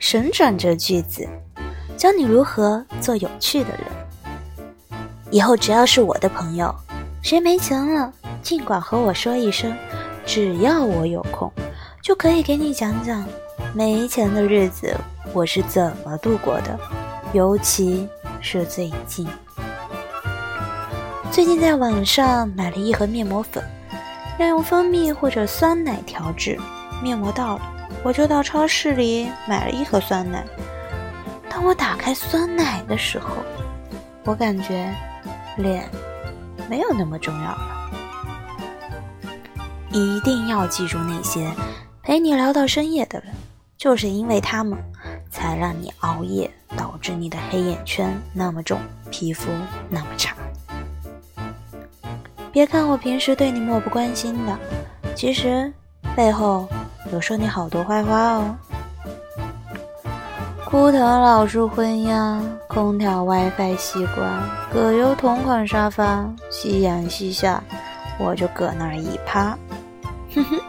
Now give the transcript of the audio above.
神转折句子，教你如何做有趣的人。以后只要是我的朋友，谁没钱了，尽管和我说一声，只要我有空，就可以给你讲讲没钱的日子我是怎么度过的，尤其是最近。最近在网上买了一盒面膜粉，要用蜂蜜或者酸奶调制。面膜到了，我就到超市里买了一盒酸奶。当我打开酸奶的时候，我感觉脸没有那么重要了。一定要记住那些陪你聊到深夜的人，就是因为他们，才让你熬夜，导致你的黑眼圈那么重，皮肤那么差。别看我平时对你漠不关心的，其实背后有说你好多坏话哦。枯藤老树昏鸦，空调 WiFi 习惯，葛优同款沙发，夕阳西下，我就搁那儿一趴，哼哼。